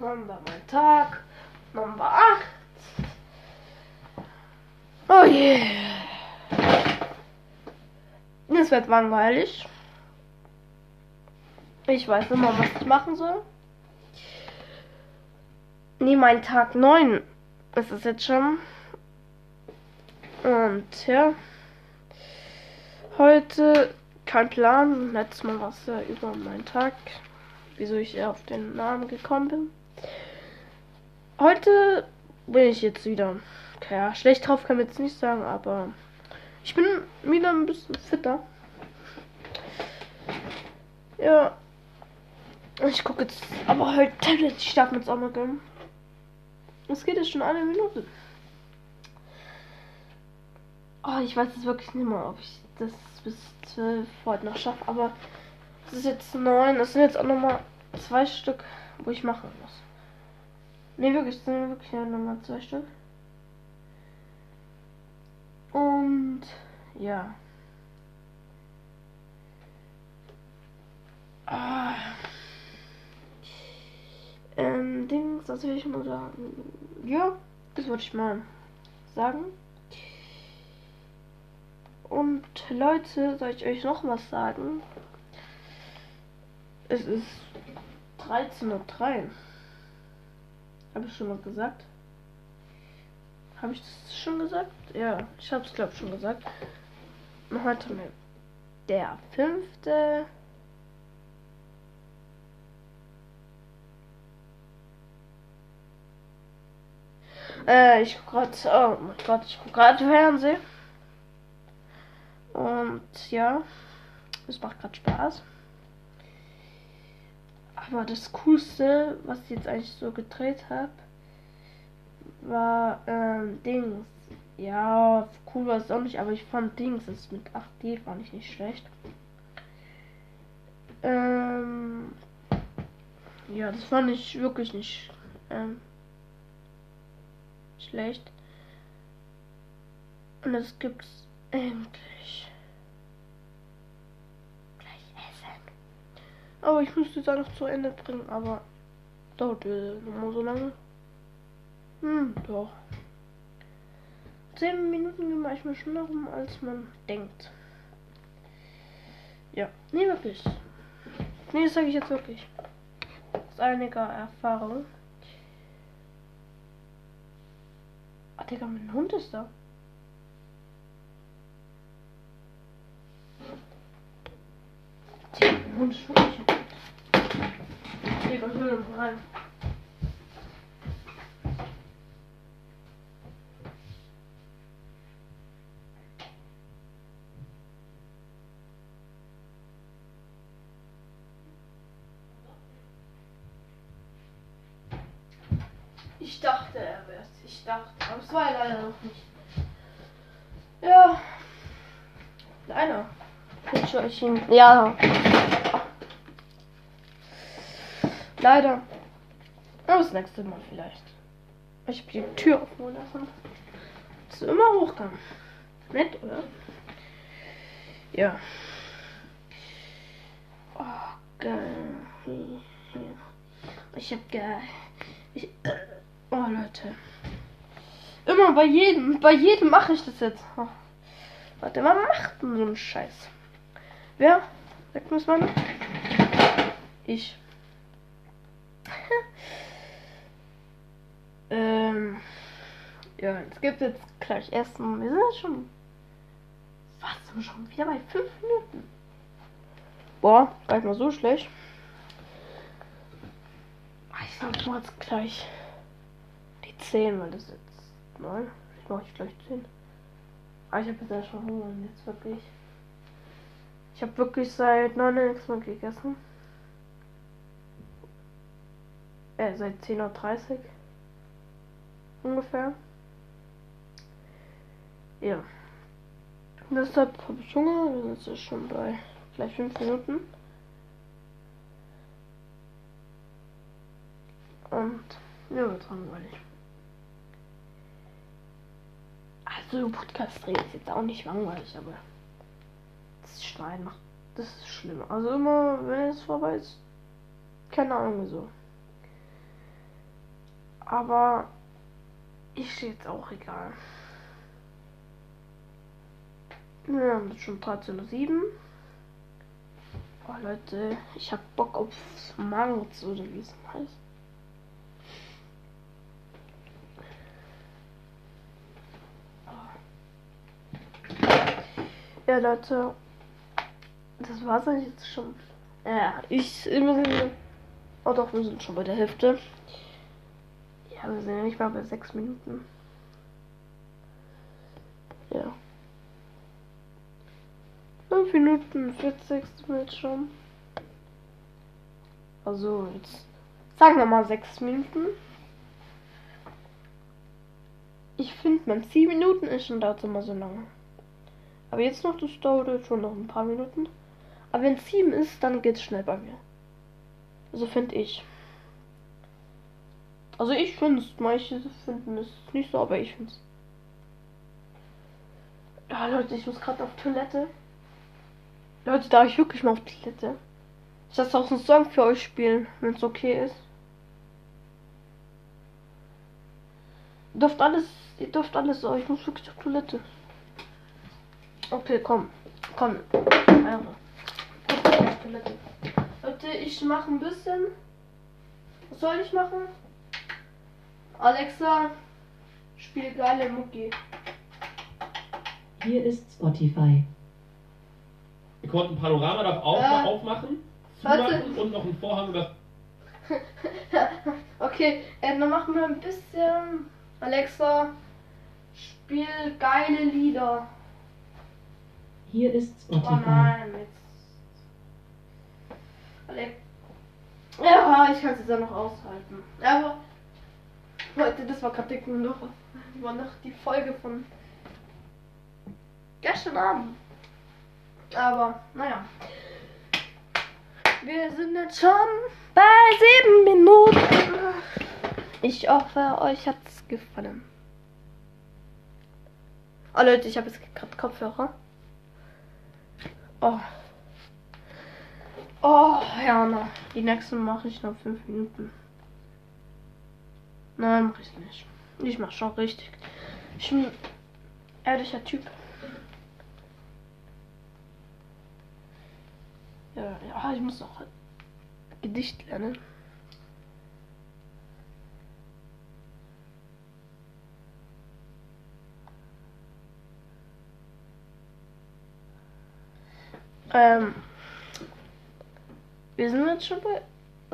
willkommen bei meinem Tag Nummer 8. Oh. Yeah. Es wird langweilig. Ich weiß immer, was ich machen soll. Nee, mein Tag 9 ist es jetzt schon. Und ja. Heute kein Plan. Letztes Mal war es ja über meinen Tag. Wieso ich auf den Namen gekommen bin. Heute bin ich jetzt wieder. Ja, schlecht drauf kann ich jetzt nicht sagen, aber ich bin wieder ein bisschen fitter. Ja. Ich gucke jetzt aber halt Tablet. Ich darf mir jetzt auch mal gönnen. Es geht jetzt schon eine Minute. Oh, ich weiß jetzt wirklich nicht mehr, ob ich das bis 12 heute noch schaffe, aber es ist jetzt neun. Das sind jetzt auch nochmal zwei Stück, wo ich machen muss. Ne, wirklich, das sind wirklich nochmal zwei Stück. Und ja. Ah. Ähm, Dings, das will ich mal sagen. Ja, das wollte ich mal sagen. Und Leute, soll ich euch noch was sagen? Es ist 13.03 Uhr. Habe ich schon mal gesagt? Habe ich das schon gesagt? Ja, ich habe es glaube schon gesagt. Heute mit der fünfte. Äh, ich gucke gerade. Oh mein Gott, ich gucke gerade Fernsehen. Und ja, es macht gerade Spaß. Aber das Coolste, was ich jetzt eigentlich so gedreht habe, war ähm, Dings. Ja, cool war es auch nicht, aber ich fand Dings, das mit 8D fand ich nicht schlecht. Ähm, ja, das fand ich wirklich nicht ähm, schlecht. Und es gibt's endlich. Gleich essen. Aber ich müsste da noch zu Ende bringen, aber dauert nochmal so lange. Hm, doch. Zehn Minuten gehen manchmal schneller rum, als man denkt. Ja, nee, wirklich. Nee, das sage ich jetzt wirklich. Aus einiger Erfahrung. Ah, Digga, mein Hund ist da. Ist wirklich. Digga, ich will rein. Ich dachte, er wär's. Ich dachte, aber es war er leider noch nicht. Ja. Leider. Ich euch ihn. Ja. Leider. Aber das nächste Mal vielleicht. Ich hab die Tür offen lassen. Dass du immer hoch kann. Nett, oder? Ja. Oh, geil. Ich hab geil. Ich, Oh Leute. Immer bei jedem, bei jedem mache ich das jetzt. Oh. Warte, wer macht denn so einen Scheiß? Wer? Sagt mir's mal. Ich. ähm. Ja, es gibt jetzt gleich Essen. Wir sind jetzt schon. Was? Schon wieder bei 5 Minuten? Boah, gar nicht mal so schlecht. Ich sag, mach jetzt gleich. 10, weil das jetzt 9. Ich mache ich gleich 10. Aber ich habe jetzt ja schon Hunger und jetzt wirklich. Ich habe wirklich seit 9 Uhr nichts mehr gegessen. Äh, seit 10.30 Uhr. Ungefähr. Ja. Deshalb habe ich Hunger. Wir sind jetzt schon bei gleich 5 Minuten. Und ja, wird langweilig. Also Podcast drehen ist jetzt auch nicht langweilig, aber das Schneiden macht, das ist schlimm. Also immer, wenn es vorbei ist, keine Ahnung wieso. Aber ich stehe jetzt auch egal. Das ist schon 13.07 Uhr. Oh Leute, ich hab Bock auf Marz oder wie es heißt. Ja, Leute. Das war's eigentlich jetzt schon. Ja, ich. Wir sind, oh doch, wir sind schon bei der Hälfte. Ja, wir sind ja nicht mal bei sechs Minuten. Ja. 5 Minuten 40 sind wir jetzt schon. Also jetzt sagen wir mal 6 Minuten. Ich finde, man 10 Minuten ist schon dauert immer so lange. Aber jetzt noch, das dauert schon noch ein paar Minuten. Aber wenn 7 ist, dann geht es schnell bei mir. Also finde ich. Also ich finde es, manche finden es nicht so, aber ich finde es. Ja, Leute, ich muss gerade auf Toilette. Leute, darf ich wirklich mal auf Toilette? Ich lasse auch einen Song für euch spielen, wenn es okay ist. Ihr dürft alles, ihr dürft alles, aber ich muss wirklich auf Toilette. Okay, komm. Komm. Leute, ich mache ein bisschen. Was soll ich machen? Alexa, spiel geile Mucki. Hier ist Spotify. Wir konnten Panorama darf auch mal aufmachen, Warte. zumachen und noch einen Vorhang über okay, äh, dann machen wir ein bisschen. Alexa, spiel geile Lieder. Hier ist Oh Spotify. nein, jetzt. Ja, ich kann es auch noch aushalten. Aber. Leute, das war gerade noch, war noch die Folge von gestern Abend. Aber, naja. Wir sind jetzt schon bei sieben Minuten. Ich hoffe, euch hat's gefallen. Oh Leute, ich habe jetzt gerade Kopfhörer. Oh. Oh, ja, na. Die nächsten mache ich nach fünf Minuten. Nein, mache ich nicht. Ich mache schon richtig. Ich bin ehrlicher Typ. Ja, ja, ich muss noch Gedicht lernen. Ähm, wir sind jetzt schon bei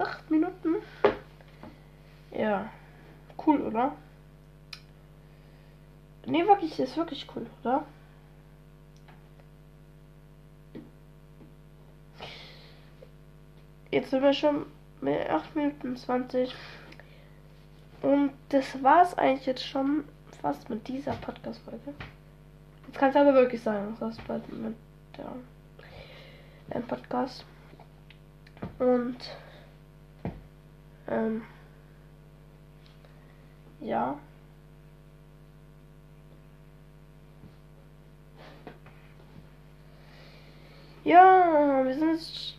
8 Minuten. Ja, cool, oder? Nee, wirklich, ist wirklich cool, oder? Jetzt sind wir schon bei 8 Minuten 20. Und das war's eigentlich jetzt schon fast mit dieser Podcast-Folge. Jetzt kann es aber wirklich sein, das war's bald mit der ein Podcast. Und ähm, ja. Ja, wir sind jetzt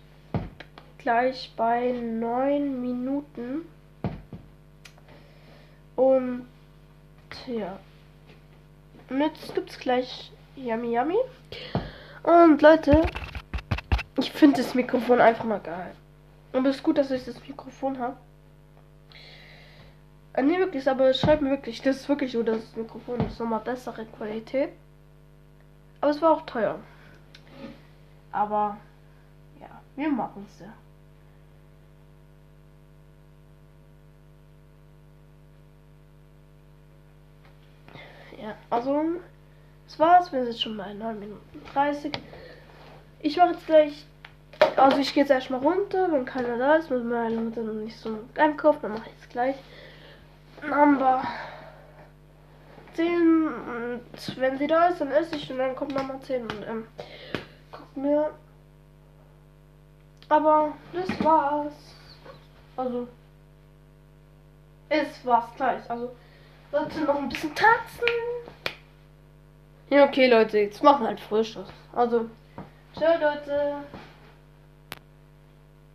gleich bei neun Minuten. Und ja. Und jetzt gibt's gleich Yummy Yummy. Und Leute, ich finde das Mikrofon einfach mal geil. Und es ist gut, dass ich das Mikrofon habe. Äh, nee, wirklich, aber schreibt mir wirklich, das ist wirklich so, das Mikrofon ist nochmal bessere Qualität. Aber es war auch teuer. Aber, ja, wir machen es ja. Ja, also, das war's. Wir sind schon bei 9 Minuten 30. Ich mache jetzt gleich. Also ich gehe jetzt erstmal runter, wenn keiner da ist, mit meiner Mutter noch nicht so einkaufen, dann mache ich es gleich. Wir 10 und wenn sie da ist, dann esse ich und dann kommt nochmal 10 und ähm, guckt mir. Aber das war's. Also es war's gleich. Also Leute noch ein bisschen tanzen. Ja, okay, Leute, jetzt machen wir halt Frühstück. Also, ciao, Leute.